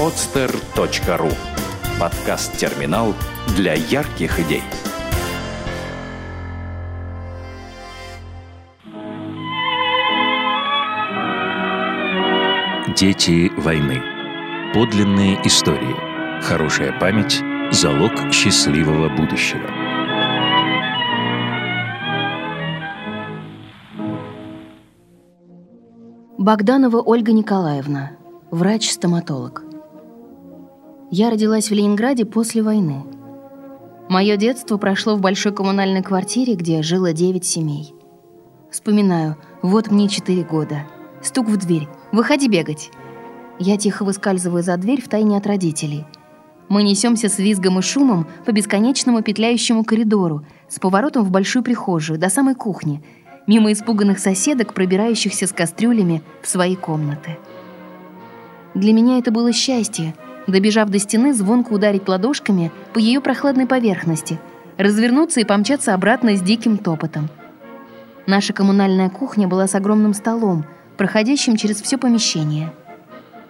podster.ru Подкаст-терминал для ярких идей. Дети войны. Подлинные истории. Хорошая память – залог счастливого будущего. Богданова Ольга Николаевна, врач-стоматолог. Я родилась в Ленинграде после войны. Мое детство прошло в большой коммунальной квартире, где жило девять семей. Вспоминаю, вот мне четыре года. Стук в дверь. «Выходи бегать!» Я тихо выскальзываю за дверь в тайне от родителей. Мы несемся с визгом и шумом по бесконечному петляющему коридору с поворотом в большую прихожую до самой кухни, мимо испуганных соседок, пробирающихся с кастрюлями в свои комнаты. Для меня это было счастье, добежав до стены, звонко ударить ладошками по ее прохладной поверхности, развернуться и помчаться обратно с диким топотом. Наша коммунальная кухня была с огромным столом, проходящим через все помещение.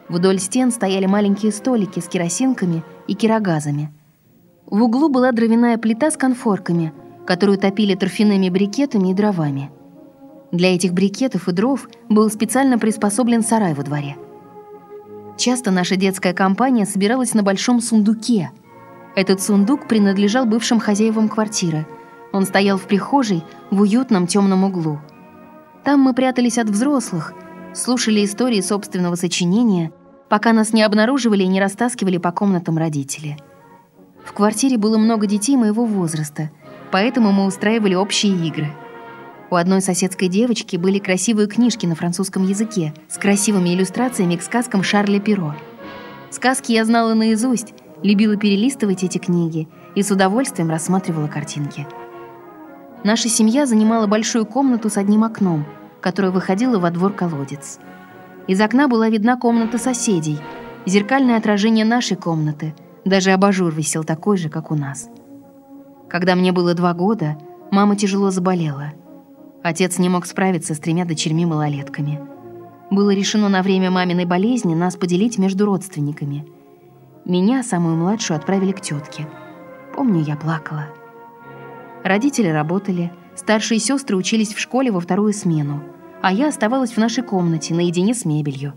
Вдоль стен стояли маленькие столики с керосинками и кирогазами. В углу была дровяная плита с конфорками, которую топили торфяными брикетами и дровами. Для этих брикетов и дров был специально приспособлен сарай во дворе. Часто наша детская компания собиралась на большом сундуке. Этот сундук принадлежал бывшим хозяевам квартиры. Он стоял в прихожей в уютном темном углу. Там мы прятались от взрослых, слушали истории собственного сочинения, пока нас не обнаруживали и не растаскивали по комнатам родители. В квартире было много детей моего возраста, поэтому мы устраивали общие игры. У одной соседской девочки были красивые книжки на французском языке с красивыми иллюстрациями к сказкам Шарля Перо. Сказки я знала наизусть, любила перелистывать эти книги и с удовольствием рассматривала картинки. Наша семья занимала большую комнату с одним окном, которое выходило во двор-колодец. Из окна была видна комната соседей, зеркальное отражение нашей комнаты, даже абажур висел такой же, как у нас. Когда мне было два года, мама тяжело заболела. Отец не мог справиться с тремя дочерьми-малолетками. Было решено на время маминой болезни нас поделить между родственниками. Меня, самую младшую, отправили к тетке. Помню, я плакала. Родители работали, старшие сестры учились в школе во вторую смену, а я оставалась в нашей комнате наедине с мебелью.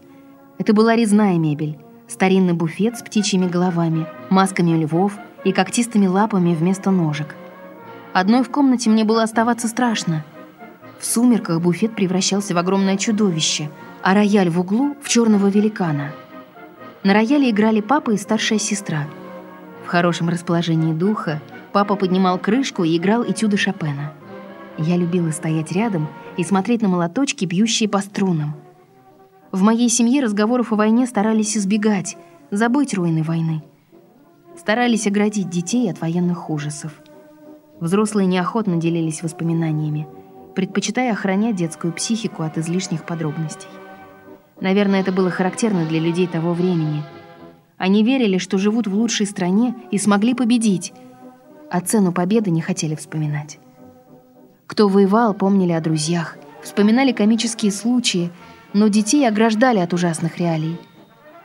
Это была резная мебель, старинный буфет с птичьими головами, масками львов и когтистыми лапами вместо ножек. Одной в комнате мне было оставаться страшно. В сумерках буфет превращался в огромное чудовище, а рояль в углу — в черного великана. На рояле играли папа и старшая сестра. В хорошем расположении духа — Папа поднимал крышку и играл этюды Шопена. Я любила стоять рядом и смотреть на молоточки, бьющие по струнам. В моей семье разговоров о войне старались избегать, забыть руины войны. Старались оградить детей от военных ужасов. Взрослые неохотно делились воспоминаниями, предпочитая охранять детскую психику от излишних подробностей. Наверное, это было характерно для людей того времени. Они верили, что живут в лучшей стране и смогли победить – а цену победы не хотели вспоминать. Кто воевал, помнили о друзьях, вспоминали комические случаи, но детей ограждали от ужасных реалий.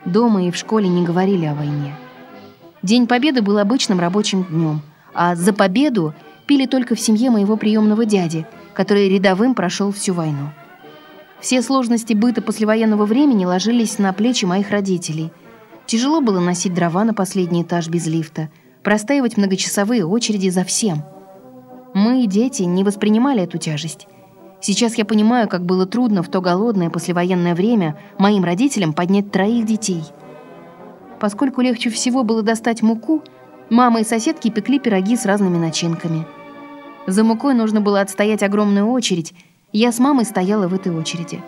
Дома и в школе не говорили о войне. День Победы был обычным рабочим днем, а за победу пили только в семье моего приемного дяди, который рядовым прошел всю войну. Все сложности быта послевоенного времени ложились на плечи моих родителей. Тяжело было носить дрова на последний этаж без лифта – простаивать многочасовые очереди за всем. Мы, дети, не воспринимали эту тяжесть. Сейчас я понимаю, как было трудно в то голодное послевоенное время моим родителям поднять троих детей. Поскольку легче всего было достать муку, мама и соседки пекли пироги с разными начинками. За мукой нужно было отстоять огромную очередь, я с мамой стояла в этой очереди.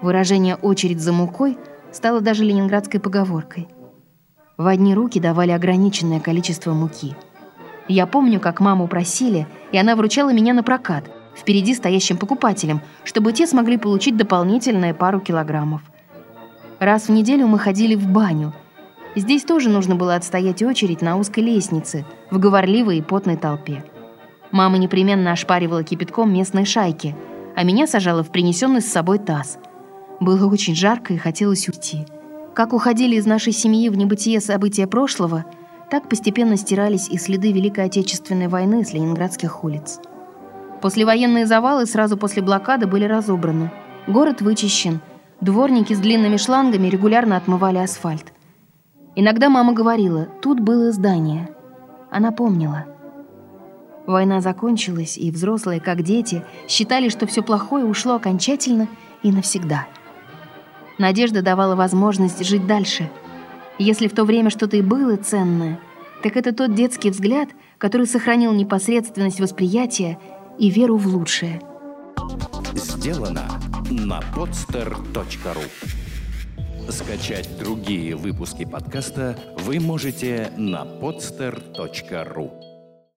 Выражение «очередь за мукой» стало даже ленинградской поговоркой – в одни руки давали ограниченное количество муки. Я помню, как маму просили, и она вручала меня на прокат, впереди стоящим покупателям, чтобы те смогли получить дополнительные пару килограммов. Раз в неделю мы ходили в баню. Здесь тоже нужно было отстоять очередь на узкой лестнице, в говорливой и потной толпе. Мама непременно ошпаривала кипятком местные шайки, а меня сажала в принесенный с собой таз. Было очень жарко и хотелось уйти. Как уходили из нашей семьи в небытие события прошлого, так постепенно стирались и следы Великой Отечественной войны с ленинградских улиц. Послевоенные завалы сразу после блокады были разобраны. Город вычищен. Дворники с длинными шлангами регулярно отмывали асфальт. Иногда мама говорила, тут было здание. Она помнила. Война закончилась, и взрослые, как дети, считали, что все плохое ушло окончательно и навсегда. Надежда давала возможность жить дальше. Если в то время что-то и было ценное, так это тот детский взгляд, который сохранил непосредственность восприятия и веру в лучшее. Сделано на podster.ru Скачать другие выпуски подкаста вы можете на podster.ru